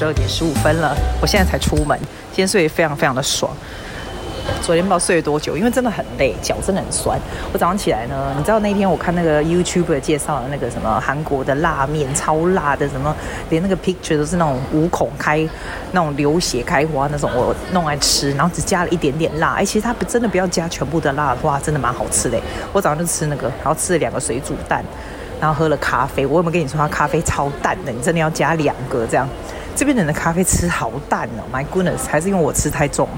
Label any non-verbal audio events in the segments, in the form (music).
十二点十五分了，我现在才出门，今天睡得非常非常的爽。昨天不知道睡了多久，因为真的很累，脚真的很酸。我早上起来呢，你知道那天我看那个 YouTube 介绍的那个什么韩国的辣面，超辣的，什么连那个 picture 都是那种五孔开，那种流血开花那种，我弄来吃，然后只加了一点点辣。哎，其实它不真的不要加全部的辣的话，真的蛮好吃的。我早上就吃那个，然后吃了两个水煮蛋，然后喝了咖啡。我有没有跟你说它咖啡超淡的？你真的要加两个这样。这边人的咖啡吃好淡哦，My goodness，还是因为我吃太重。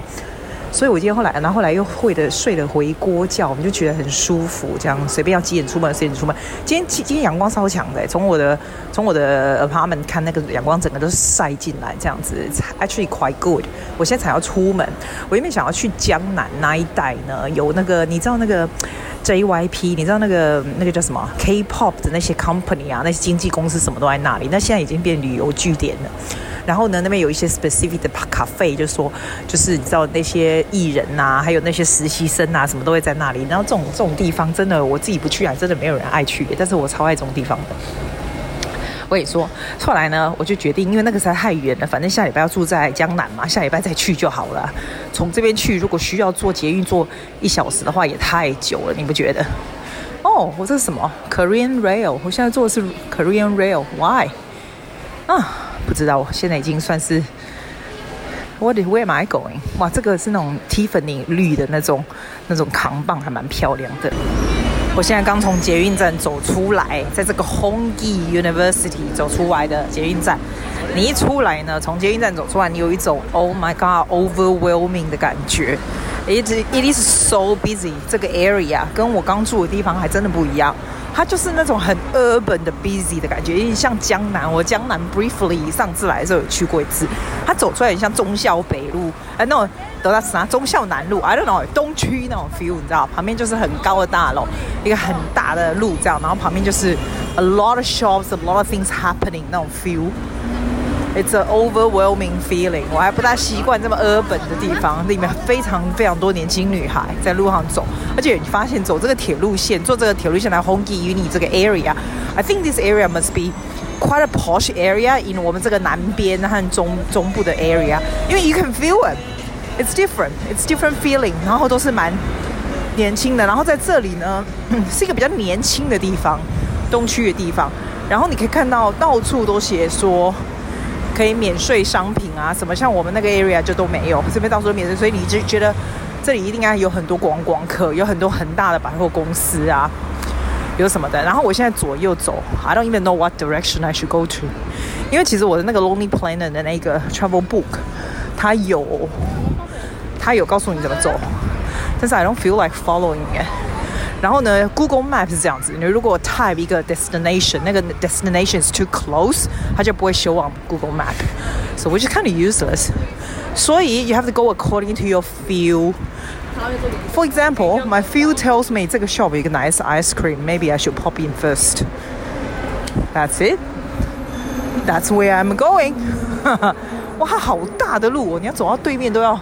所以我今天后来，然后后来又会的睡了回锅觉，我们就觉得很舒服，这样随便要几点出门几点出门。今天今天阳光超强的，从我的从我的 apartment 看那个阳光整个都晒进来，这样子 actually quite good。我现在才要出门，我原本想要去江南那一带呢，有那个你知道那个 JYP，你知道那个那个叫什么 K-pop 的那些 company 啊，那些经纪公司什么都在那里，那现在已经变旅游据点了。然后呢，那边有一些 specific 的咖啡，就是说，就是你知道那些艺人呐、还有那些实习生啊，什么都会在那里。然后这种这种地方，真的我自己不去啊，真的没有人爱去。但是我超爱这种地方的。我跟你说，后来呢，我就决定，因为那个实在太远了，反正下礼拜要住在江南嘛，下礼拜再去就好了。从这边去，如果需要坐捷运坐一小时的话，也太久了，你不觉得？哦，我这是什么？Korean Rail，我现在坐的是 Korean Rail，Why？啊。不知道，我现在已经算是 What is, where am I going？哇，这个是那种 Tiffany 绿的那种那种扛棒，还蛮漂亮的。我现在刚从捷运站走出来，在这个 Hongi University 走出来的捷运站。你一出来呢，从捷运站走出来，你有一种 Oh my God overwhelming 的感觉。It it is so busy，这个 area 跟我刚住的地方还真的不一样。它就是那种很 urban 的 busy 的感觉，有点像江南，我江南 briefly 上次来的时候有去过一次，它走出来很像中孝北路，哎，那种德拉斯啊，忠孝南路，I don't know，东区那种 feel，你知道，旁边就是很高的大楼，一个很大的路这样，然后旁边就是 a lot of shops，a lot of things happening 那种 feel。It's a overwhelming feeling。我还不大习惯这么 urban 的地方，里面非常非常多年轻女孩在路上走，而且你发现走这个铁路线，坐这个铁路线来 Hongi Uni 这个 area，I think this area must be quite a posh area in 我们这个南边和中中部的 area，因为 you can feel it，it's different，it's different feeling，然后都是蛮年轻的，然后在这里呢，是一个比较年轻的地方，东区的地方，然后你可以看到到处都写说。可以免税商品啊，什么像我们那个 area 就都没有，这边到处都免税，所以你就觉得这里一定该有很多观光客，有很多很大的百货公司啊，有什么的。然后我现在左右走，I don't even know what direction I should go to，因为其实我的那个 Lonely Planet 的那个 travel book，它有它有告诉你怎么走，但是 I don't feel like following it。然后呢，Google Map 是这样子，你如果 type 一个 destination，那个 destination is too close，它就不会 show on Google Map。So which is kind of useless。所以 you have to go according to your feel。For example, my feel tells me 这个 shop 有一个 nice ice cream, maybe I should pop in first. That's it. That's where I'm going. (laughs) 哇，好大的路哦，你要走到对面都要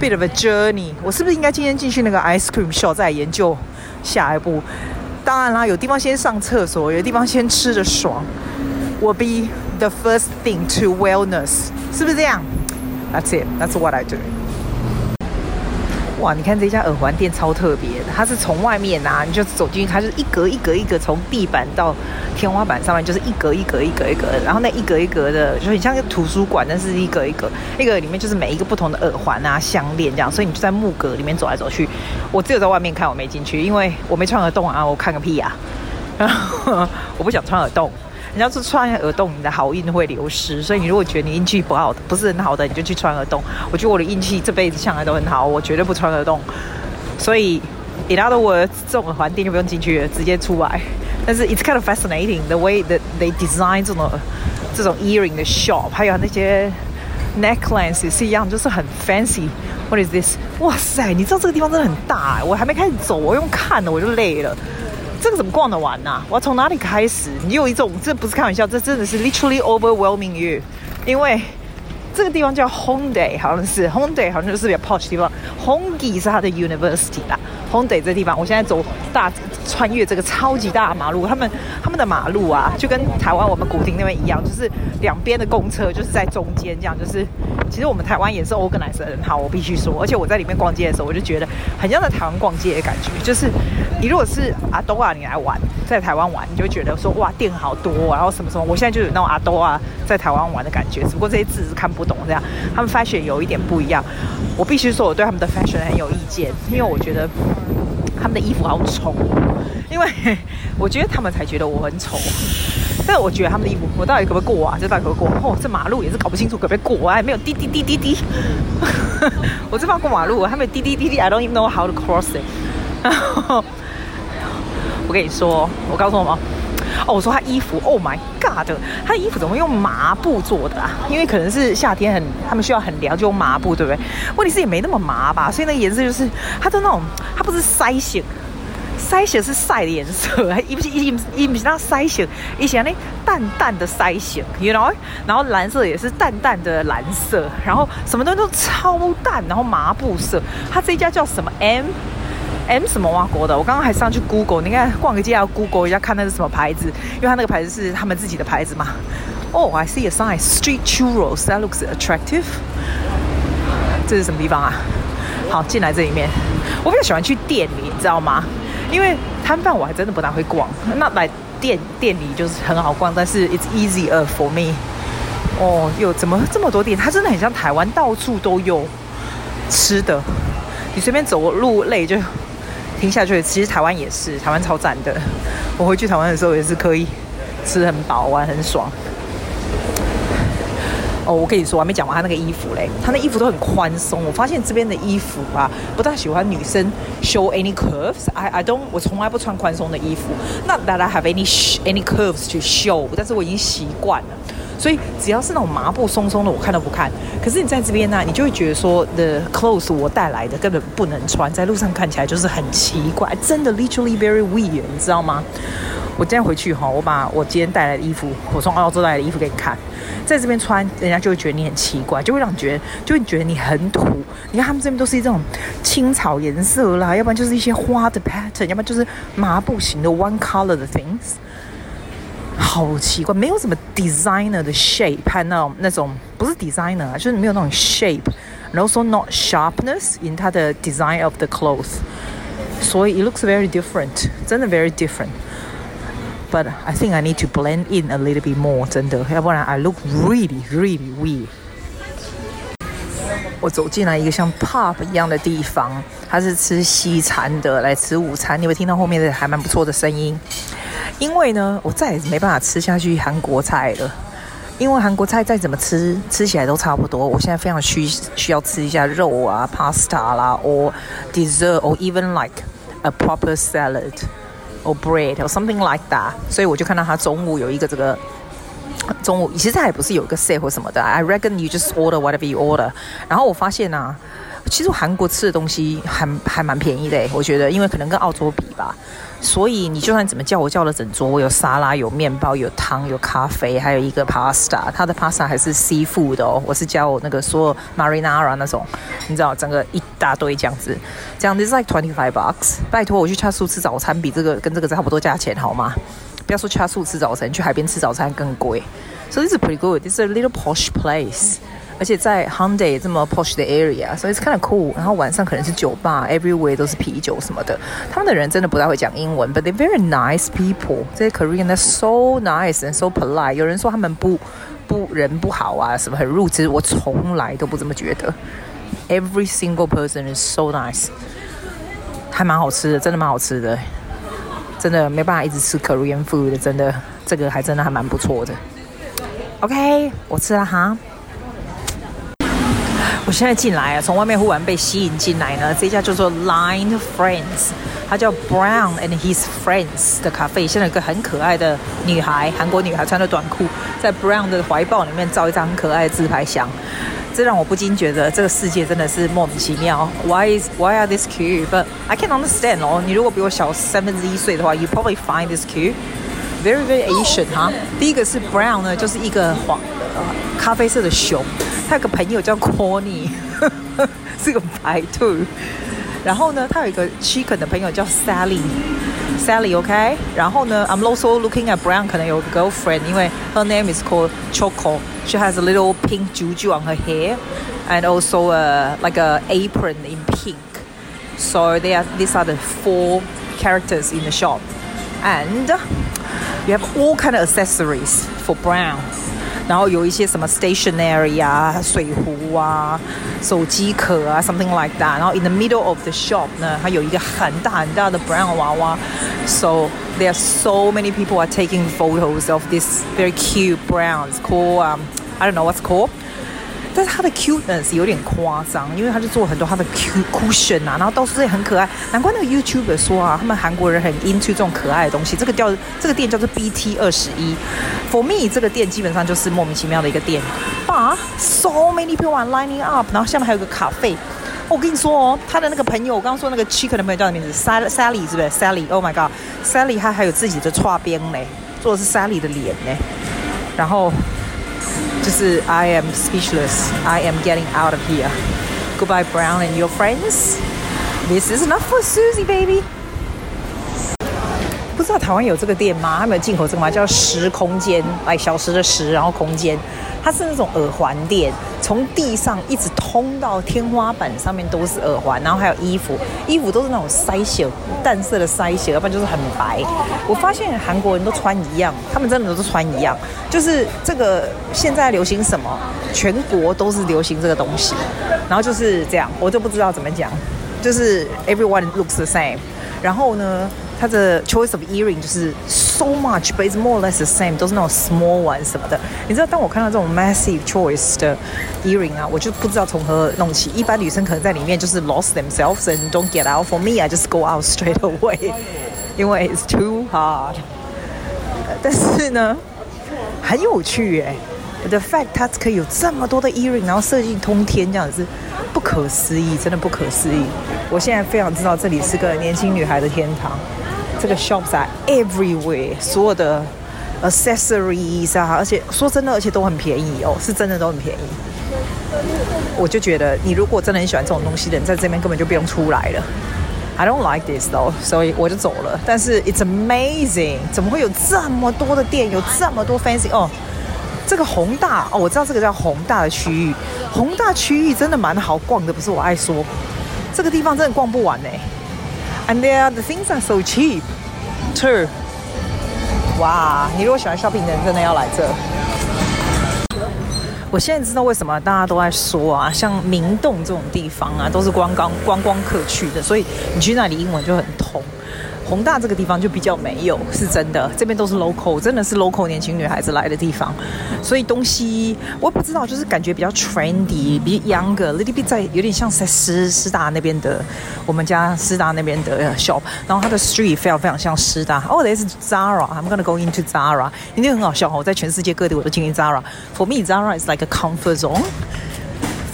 bit of a journey。我是不是应该今天进去那个 ice cream shop 再研究？ 下一步，当然啦，有地方先上厕所，有地方先吃着爽，will be the first thing to wellness，是不是这样？That's it. That's what I do. 哇，你看这家耳环店超特别的，它是从外面啊，你就走进去，它是一格一格一格，从地板到天花板上面就是一格一格一格一格，然后那一格一格的就很像个图书馆，但是一格一格，一格里面就是每一个不同的耳环啊、项链这样，所以你就在木格里面走来走去。我只有在外面看，我没进去，因为我没穿耳洞啊，我看个屁呀、啊！然 (laughs) 后我不想穿耳洞。人家说穿耳洞，你的好运会流失，所以你如果觉得你运气不好，不是很好的，你就去穿耳洞。我觉得我的运气这辈子向来都很好，我绝对不穿耳洞。所以，in other words，这种环境就不用进去了，直接出来。但是，it's kind of fascinating the way that they design 这种这种 earring 的 shop，还有那些 necklace 也是一样，就是很 fancy。What is this？哇塞，你知道这个地方真的很大，我还没开始走，我用看的我就累了。这个怎么逛得完呢？我要从哪里开始？你有一种，这不是开玩笑，这真的是 literally overwhelming you。因为这个地方叫 Hongdae，好像是 Hongdae，好像就是比较 posh 地方。Honggi 是它的 university 啦。Honda 这地方，我现在走大穿越这个超级大的马路，他们他们的马路啊，就跟台湾我们古亭那边一样，就是两边的公车就是在中间这样，就是其实我们台湾也是 organize 很好，我必须说，而且我在里面逛街的时候，我就觉得很像在台湾逛街的感觉，就是你如果是阿东啊，你来玩，在台湾玩，你就觉得说哇店好多，然后什么什么，我现在就有那种阿兜啊在台湾玩的感觉，只不过这些字是看不懂这样，他们 fashion 有一点不一样，我必须说我对他们的 fashion 很有意见，因为我觉得。他们的衣服好丑，因为我觉得他们才觉得我很丑。但我觉得他们的衣服，我到底可不可以过啊？这到底可不可以过？哦，这马路也是搞不清楚可不可以过啊？还没有滴滴滴滴滴。我这边过马路，还没有滴滴滴滴。I don't even know how to cross it。然后我跟你说，我告诉我吗？哦，我说他衣服，Oh my God，他的衣服怎么用麻布做的啊？因为可能是夏天很，他们需要很凉，就用麻布，对不对？问题是也没那么麻吧，所以那个颜色就是它的那种，它不是筛型，筛型是晒的颜色，(laughs) 一不是一一不是那腮型，以前那淡淡的筛型，you know？然后蓝色也是淡淡的蓝色，然后什么东西都超淡，然后麻布色，它这一家叫什么 M？M 什么哇国的？我刚刚还上去 Google，你看逛个街要 Google 一下，看那是什么牌子，因为它那个牌子是他们自己的牌子嘛。Oh, I see a sign, Street Churros. That looks attractive. 这是什么地方啊？好，进来这里面。我比较喜欢去店里，你知道吗？因为摊贩我还真的不大会逛。那来店店里就是很好逛，但是 it's easier for me。哦，有，怎么这么多店？它真的很像台湾，到处都有吃的。你随便走路累就。听下去，其实台湾也是，台湾超赞的。(laughs) 我回去台湾的时候也是可以吃很饱，玩很爽。哦，我跟你说，我还没讲完他那个衣服嘞，他那衣服都很宽松。我发现这边的衣服啊，不大喜欢女生 show any curves。I I don't，我从来不穿宽松的衣服。Not that I have any any curves to show，但是我已经习惯了。所以只要是那种麻布松松的，我看都不看。可是你在这边呢、你就会觉得说，the clothes 我带来的根本不能穿，在路上看起来就是很奇怪，真的 literally very weird，你知道吗？我今天回去哈，我把我今天带来的衣服，我从澳洲带来的衣服给你看，在这边穿，人家就会觉得你很奇怪，就会让你觉得，就会觉得你很土。你看他们这边都是一种青草颜色啦，要不然就是一些花的 pattern，要不然就是麻布型的 one color 的 things。好奇怪，没有什么 designer 的 shape，和那种那种不是 designer 啊，就是没有那种 shape，and also not sharpness in 它的 design of the clothes，所以 it looks very different，真的 very different。But I think I need to blend in a little bit more，真的，要不然 I look really really weird。我走进来一个像 pub 一样的地方，它是吃西餐的，来吃午餐，你会听到后面的还蛮不错的声音。 因为呢，我再也没办法吃下去韩国菜了。因为韩国菜再怎么吃，吃起来都差不多。我现在非常需需要吃一下肉啊，pasta 啦，or dessert，or even like a proper salad or bread or something like that。所以我就看到他中午有一个这个中午，其实他也不是有个 set 或什么的。I reckon you just order whatever you order。然后我发现啊。其实韩国吃的东西还还蛮便宜的，我觉得，因为可能跟澳洲比吧，所以你就算怎么叫，我叫了整桌，我有沙拉、有面包、有汤、有咖啡，还有一个 pasta，它的 pasta 还是 seafood 的哦，我是叫我那个说 marinara 那种，你知道，整个一大堆这样子，这样 this like twenty five bucks，拜托我去恰素吃早餐，比这个跟这个差不多价钱好吗？不要说恰素吃早餐，去海边吃早餐更贵，so this is pretty good，this is a little posh place。而且在 Hongdae 这么 posh 的 area，所以是 kind of cool。然后晚上可能是酒吧，everywhere 都是啤酒什么的。他们的人真的不太会讲英文，but they're very nice people。这些 Korean they're so nice and so polite。有人说他们不不人不好啊，什么很 rude，其实我从来都不这么觉得。Every single person is so nice，还蛮好吃的，真的蛮好吃的。真的没办法一直吃 Korean food，真的这个还真的还蛮不错的。OK，我吃了哈。我现在进来啊，从外面忽然被吸引进来呢。这家叫做 Line Friends，它叫 Brown and His Friends 的咖啡。现在有个很可爱的女孩，韩国女孩穿着短裤，在 Brown 的怀抱里面照一张很可爱的自拍相。这让我不禁觉得这个世界真的是莫名其妙。Why is Why are this cute? But I can't understand 哦。你如果比我小三分之一岁的话，You probably find this cute. Very very Asian 哈。第一个是 Brown 呢，就是一个黄呃咖啡色的熊。他有个朋友叫 Corny，是个白兔。然后呢，他有一个 chicken 的朋友叫 Sally。Sally, okay? 然后呢，I'm also looking at Brown，可能有个 girlfriend，因为 her name is called Choco。She has a little pink juju on her hair，and also a like a apron in pink。So they are these are the four characters in the shop, and you have all kind of accessories for Brown。 然后有一些什么 stationery 啊、水壶啊、手机壳啊，something like that。然后 in the middle of the shop 呢，它有一个很大很大的 Brown 娃娃。So there are so many people are taking photos of this very cute Brown. It's called um, I don't know what's called. 但是它的 cuteness 有点夸张，因为他就做很多他的 cushion 啊，然后到处也很可爱。难怪那个 YouTuber 说啊，他们韩国人很 into 这种可爱的东西。这个叫这个店叫做 BT 二十一。For me，这个店基本上就是莫名其妙的一个店。啊，so many people are lining up，然后下面还有个咖啡。我跟你说哦，他的那个朋友，我刚刚说那个 chicken 的朋友叫什么名字 Sally，Sally 是不是？Sally，Oh my God，Sally 他还有自己的剉边嘞，做的是 Sally 的脸呢。然后。就是 uh, I am speechless. I am getting out of here. Goodbye, Brown and your friends. This is enough for Susie, baby. 不知道台湾有这个店吗？他们有进口这个吗？叫十空间，哎小时的十，然后空间。它是那种耳环店，从地上一直通到天花板上面都是耳环，然后还有衣服，衣服都是那种筛血淡色的筛血，要不然就是很白。我发现韩国人都穿一样，他们真的都是穿一样，就是这个现在流行什么，全国都是流行这个东西，然后就是这样，我就不知道怎么讲，就是 everyone looks the same，然后呢，它的 choice of earring 就是 so much，but it's more or less the same，都是那种 small one 什么的。你知道，当我看到这种 massive choice 的 earring 啊，我就不知道从何弄起。一般女生可能在里面就是 lost themselves and don't get out。For me，I just go out straight away，因为 it's too hard。但是呢，很有趣耶。The fact 它可以有这么多的 earring，然后设计通天这样子，不可思议，真的不可思议。我现在非常知道这里是个年轻女孩的天堂。这个 shops 啊，everywhere，所有的 accessories 啊，而且说真的，而且都很便宜哦，是真的都很便宜。我就觉得，你如果真的很喜欢这种东西的人，在这边根本就不用出来了。I don't like this though，所以我就走了。但是 it's amazing，怎么会有这么多的店，有这么多 fancy 哦？这个宏大哦，我知道这个叫宏大的区域，宏大区域真的蛮好逛的，不是我爱说，这个地方真的逛不完呢。And there, the things are so cheap, too. 哇，你如果喜欢 shopping 的人，真的要来这。我现在知道为什么大家都在说啊，像明洞这种地方啊，都是观光观光客去的，所以你去那里英文就很通。宏大这个地方就比较没有，是真的，这边都是 local，真的是 local 年轻女孩子来的地方，所以东西我不知道，就是感觉比较 trendy，比较 younger，little bit 在有点像在师师大那边的，我们家师大那边的 shop，然后它的 street 非常非常像师大。哦，这是 Zara，I'm gonna go into Zara，因为很好笑哦，我在全世界各地我都经历 Zara，for me，Zara is like a comfort zone。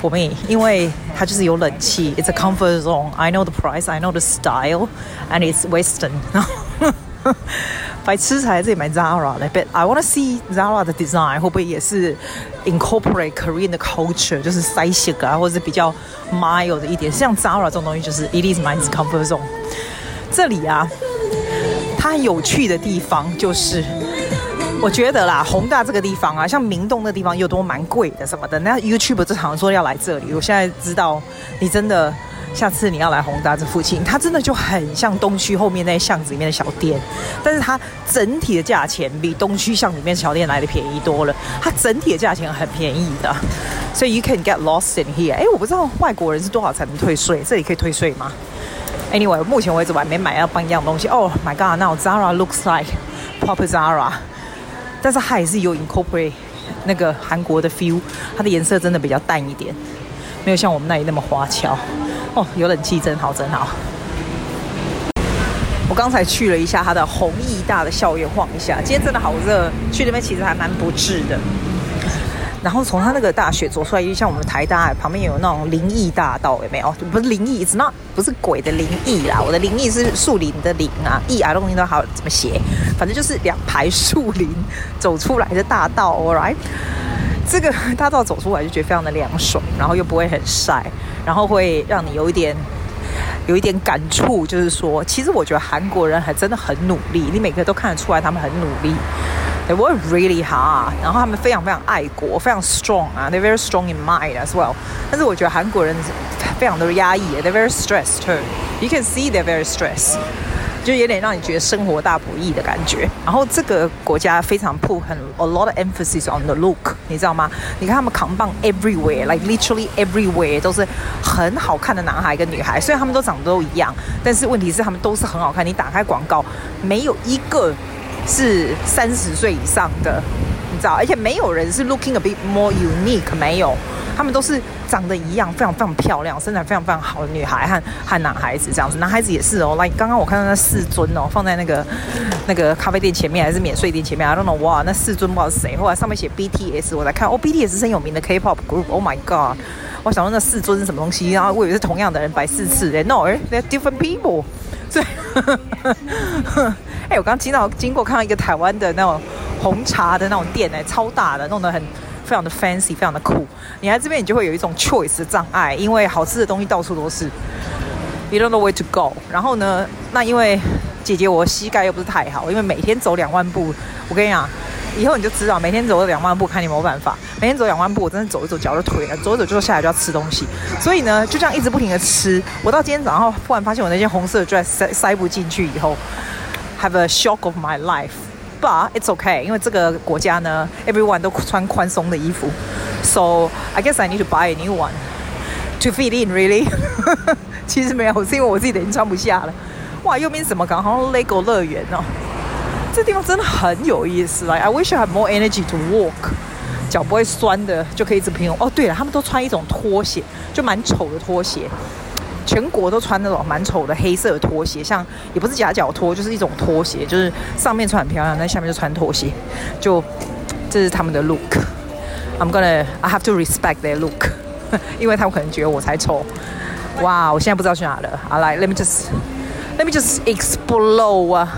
For me，因为它就是有冷气，It's a comfort zone. I know the price, I know the style, and it's Western. (laughs) 白痴才这里买 Zara 的，But I want to see Zara 的 design 会不会也是 incorporate Korean 的 culture，就是塞西啊，或者是比较 mild 的一点。像 Zara 这种东西，就是 It is my comfort zone。这里啊，它有趣的地方就是。 我觉得啦，宏大这个地方啊，像明洞那地方又都蛮贵的什么的。那 YouTube 这常说要来这里，我现在知道你真的下次你要来宏大这附近，它真的就很像东区后面那巷子里面的小店，但是它整体的价钱比东区巷里面小店来的便宜多了。它整体的价钱很便宜的，所以 you can get lost in here。哎，我不知道外国人是多少才能退税，这里可以退税吗？Anyway，目前为止我还没买要半样东西。Oh my god，now Zara looks like proper Zara。但是它也是有 incorporate 那个韩国的 feel，它的颜色真的比较淡一点，没有像我们那里那么花俏。哦，有冷气真好，真好。我刚才去了一下它的弘毅大的校园晃一下，今天真的好热，去那边其实还蛮不治的。然后从他那个大学走出来，就像我们台大旁边有那种灵异大道，有没有？不是灵异，It's not 不是鬼的灵异啦，我的灵异是树林的林啊，异啊，东西都好怎么写？反正就是两排树林走出来的大道，All right？这个大道走出来就觉得非常的凉爽，然后又不会很晒，然后会让你有一点有一点感触，就是说，其实我觉得韩国人还真的很努力，你每个都看得出来他们很努力。They work really hard，然后他们非常非常爱国，非常 strong 啊 They very strong in mind as well。但是我觉得韩国人非常的压抑 they very stressed too。You can see they're very stressed，就有点让你觉得生活大不易的感觉。然后这个国家非常 put 很 a lot of emphasis on the look，你知道吗？你看他们扛棒 everywhere，like literally everywhere 都是很好看的男孩跟女孩，虽然他们都长得都一样，但是问题是他们都是很好看。你打开广告，没有一个。是三十岁以上的，你知道，而且没有人是 looking a bit more unique，没有，他们都是长得一样，非常非常漂亮，身材非常非常好的女孩和和男孩子这样子，男孩子也是哦。来，刚刚我看到那四尊哦，放在那个那个咖啡店前面还是免税店前面，I don't know，哇，那四尊不知道是谁。后来上面写 BTS，我在看，哦，BTS 是很有名的 K-pop group，Oh my god，我想说那四尊是什么东西，然后我以为是同样的人摆四次诶，No，they're different people，对。(laughs) 哎、欸，我刚经到经过看到一个台湾的那种红茶的那种店，哎，超大的，弄得很非常的 fancy，非常的酷。你来这边，你就会有一种 choice 的障碍，因为好吃的东西到处都是，you don't know where to go。然后呢，那因为姐姐我膝盖又不是太好，因为每天走两万步，我跟你讲，以后你就知道，每天走两万步，看你有没有办法。每天走两万步，我真的走一走脚就腿了，走一走就下来就要吃东西。所以呢，就这样一直不停的吃。我到今天早上忽然发现我那件红色的 dress 塞塞不进去以后。Have a shock of my life, but it's okay，因为这个国家呢，everyone 都穿宽松的衣服，so I guess I need to buy a new one to fit in. Really，其实没有，是因为我自己已经穿不下了。哇，右边什么港？好像 Lego 乐园哦。这地方真的很有意思。啊！I wish I had more energy to walk，脚不会酸的就可以一直平衡。哦，对了，他们都穿一种拖鞋，就蛮丑的拖鞋。全国都穿那种蛮丑的黑色拖鞋，像也不是夹脚拖，就是一种拖鞋，就是上面穿很漂亮，但下面就穿拖鞋，就这是他们的 look。I'm gonna, I have to respect their look，(laughs) 因为他们可能觉得我才丑。哇，我现在不知道去哪了。好，来，let me just, let me just explore 啊。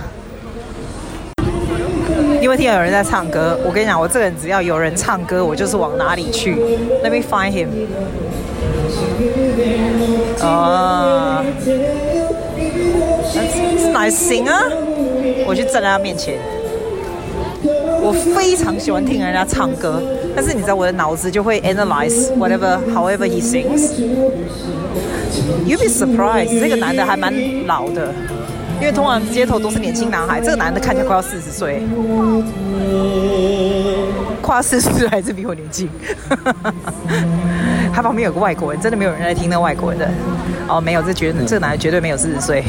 因为听到有人在唱歌，我跟你讲，我这个人只要有人唱歌，我就是往哪里去。Let me find him。啊，是哪行啊？我去站在他面前。我非常喜欢听人家唱歌，但是你知道我的脑子就会 analyze whatever however he sings。You be surprised，这个男的还蛮老的，因为通常街头都是年轻男孩，这个男的看起来快要四十岁。跨四十岁还是比我年轻，他旁边有个外国人，真的没有人在听那外国人的。哦，没有，这绝这个男的绝对没有四十岁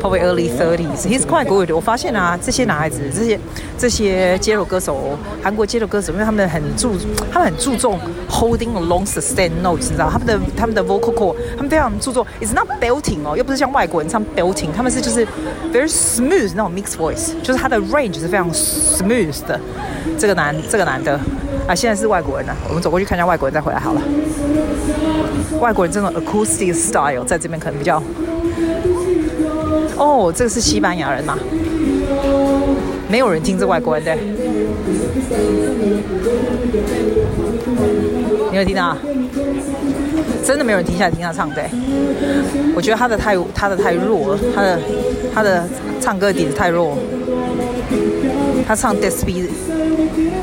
，probably early thirties。He's quite good。我发现啊，这些男孩子，这些这些街头歌手，韩国街头歌手，因为他们很注，他们很注重 holding long sustained notes，你知道，他们的他们的 vocal cord，他们非常注重，it's not belting 哦，又不是像外国人唱 belting，他们是就是 very smooth 那种 mixed voice，就是他的 range 是非常 smooth 的。这个男，这个男的啊，现在是外国人了。我们走过去看一下外国人，再回来好了。外国人这种 acoustic style 在这边可能比较……哦，这个是西班牙人嘛？没有人听这外国人的。你有听到？真的没有人停下来听他唱的。我觉得他的太他的太弱了，他的他的唱歌底子太弱。他唱 Despi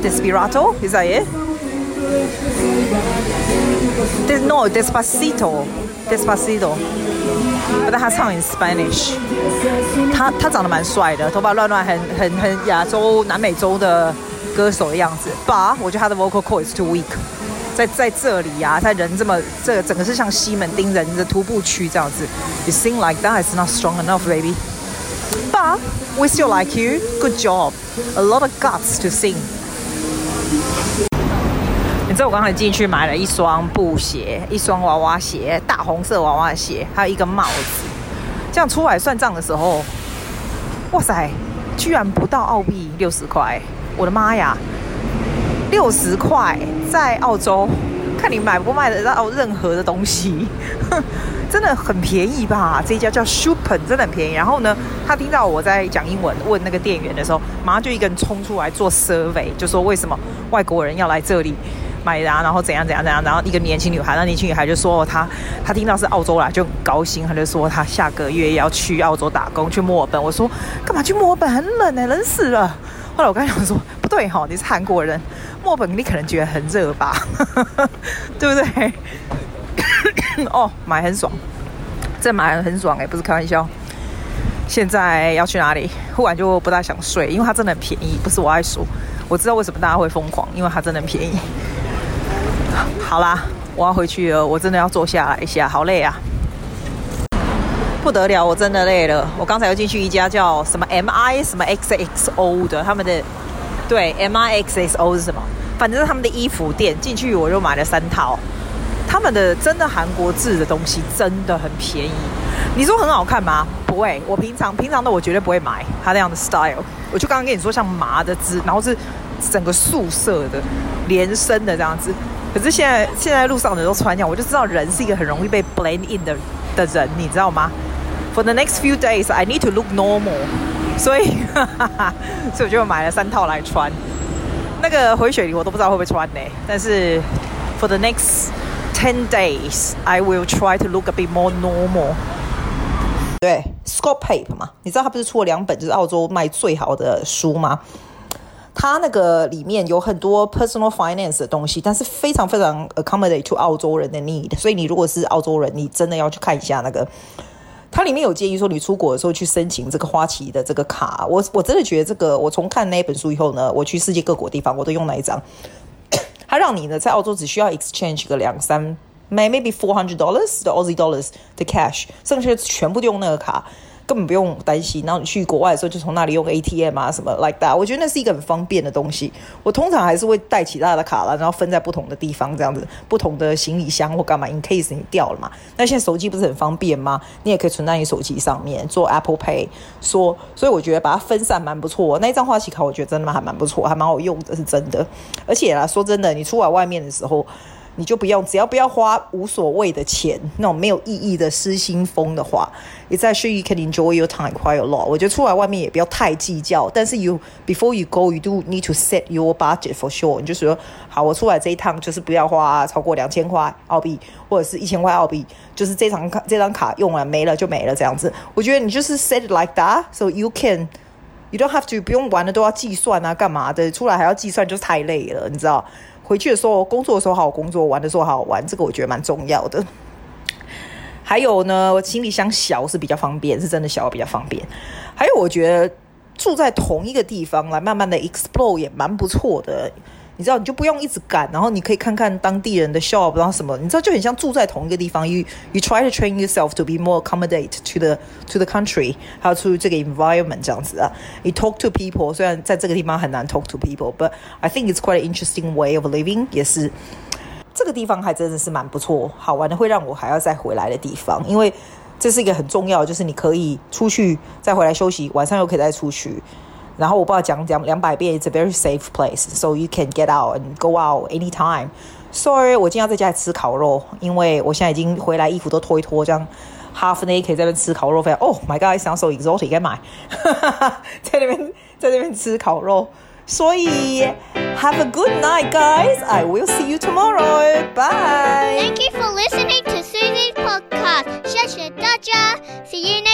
Desperado is that it? No Despacito Despacito，但他唱 in Spanish。他他长得蛮帅的，头发乱乱，很很很亚洲南美洲的歌手的样子。八我觉得他的 vocal cord is too weak。在在这里呀、啊，在人这么这个整个是像西门町人的徒步区这样子。You sing like that is not strong enough, baby. But we still like you. Good job. A lot of guts to sing. 你知道我刚才进去买了一双布鞋，一双娃娃鞋，大红色娃娃鞋，还有一个帽子。这样出来算账的时候，哇塞，居然不到澳币六十块！我的妈呀，六十块在澳洲，看你买不卖得到任何的东西。真的很便宜吧？这家叫 Super，真的很便宜。然后呢，他听到我在讲英文，问那个店员的时候，马上就一个人冲出来做 survey，就说为什么外国人要来这里买啊，然后怎样怎样怎样，然后一个年轻女孩，那年轻女孩就说她她听到是澳洲来就很高兴，她就说她下个月要去澳洲打工，去墨尔本。我说干嘛去墨尔本？很冷哎、冷死了。后来我跟她讲说不对哈，你是韩国人，墨尔本你可能觉得很热吧，(laughs) 对不对？(laughs) 哦，买很爽，这买很爽哎、不是开玩笑。现在要去哪里？忽然就不大想睡，因为它真的很便宜。不是我爱说，我知道为什么大家会疯狂，因为它真的很便宜。好啦，我要回去了，我真的要坐下来一下，好累啊，不得了，我真的累了。我刚才又进去一家叫什么 M I 什么 X X O 的，他们的对 M I X X O 是什么？反正是他们的衣服店。进去我就买了三套，他们的真的韩国制的东西真的很便宜。你说很好看吗？不会，我平常平常的我绝对不会买他那样的 style。我就刚刚跟你说像麻的织，然后是整个素色的连身的这样子。可是现在现在路上的人都穿这样，我就知道人是一个很容易被 blend in 的的人，你知道吗？For the next few days, I need to look normal。所以哈哈哈，(laughs) 所以我就买了三套来穿。那个回雪梨我都不知道会不会穿呢。但是 for the next ten days, I will try to look a bit more normal。对，Scott Pape 嘛，你知道他不是出了两本就是澳洲卖最好的书吗？他那个里面有很多 personal finance 的东西，但是非常非常 accommodate to 澳洲人的 need。所以你如果是澳洲人，你真的要去看一下那个。它里面有建议说，你出国的时候去申请这个花旗的这个卡。我我真的觉得这个，我从看那本书以后呢，我去世界各国地方我都用那一张。他让你呢在澳洲只需要 exchange 个两三。maybe four hundred dollars the Aussie dollars the cash，剩下的全部都用那个卡，根本不用担心。然后你去国外的时候，就从那里用 ATM 啊什么 like that。我觉得那是一个很方便的东西。我通常还是会带其他的卡了，然后分在不同的地方，这样子不同的行李箱或干嘛，in case 你掉了嘛。那现在手机不是很方便吗？你也可以存在你手机上面做 Apple Pay，说，所以我觉得把它分散蛮不错。那一张花旗卡，我觉得真的还蛮不错，还蛮好用的，是真的。而且啦，说真的，你出来外面的时候。你就不用，只要不要花无所谓的钱，那种没有意义的失心疯的话，It's actually you can enjoy your time quite a lot。我觉得出来外面也不要太计较，但是 you before you go you do need to set your budget for sure。你就说好，我出来这一趟就是不要花超过两千块澳币，或者是一千块澳币，就是这张卡这张卡用了没了就没了这样子。我觉得你就是 set it like that，so you can you don't have to 不用玩的都要计算啊，干嘛的？出来还要计算就是太累了，你知道。回去的时候，工作的时候好好工作，玩的时候好好玩，这个我觉得蛮重要的。还有呢，行李箱小是比较方便，是真的小比较方便。还有，我觉得住在同一个地方来慢慢的 explore 也蛮不错的。你知道，你就不用一直赶，然后你可以看看当地人的 shop，然后什么，你知道就很像住在同一个地方。You you try to train yourself to be more accommodate to the to the country，还有 to 这个 environment 这样子啊。You talk to people，虽然在这个地方很难 talk to people，but I think it's quite an interesting way of living。也是这个地方还真的是蛮不错，好玩的，会让我还要再回来的地方，因为这是一个很重要，就是你可以出去再回来休息，晚上又可以再出去。然后我不知道讲讲两百遍，It's a very safe place, so you can get out and go out anytime. Sorry，我今天要在家里吃烤肉，因为我现在已经回来，衣服都脱一脱，这样 half naked 在那边吃烤肉，非常 Oh my God，I sound so exotic，该买，在那边在那边吃烤肉。所以 (laughs) Have a good night, guys. I will see you tomorrow. Bye. Thank you for listening to Susie's podcast. 谢谢大家，See you next.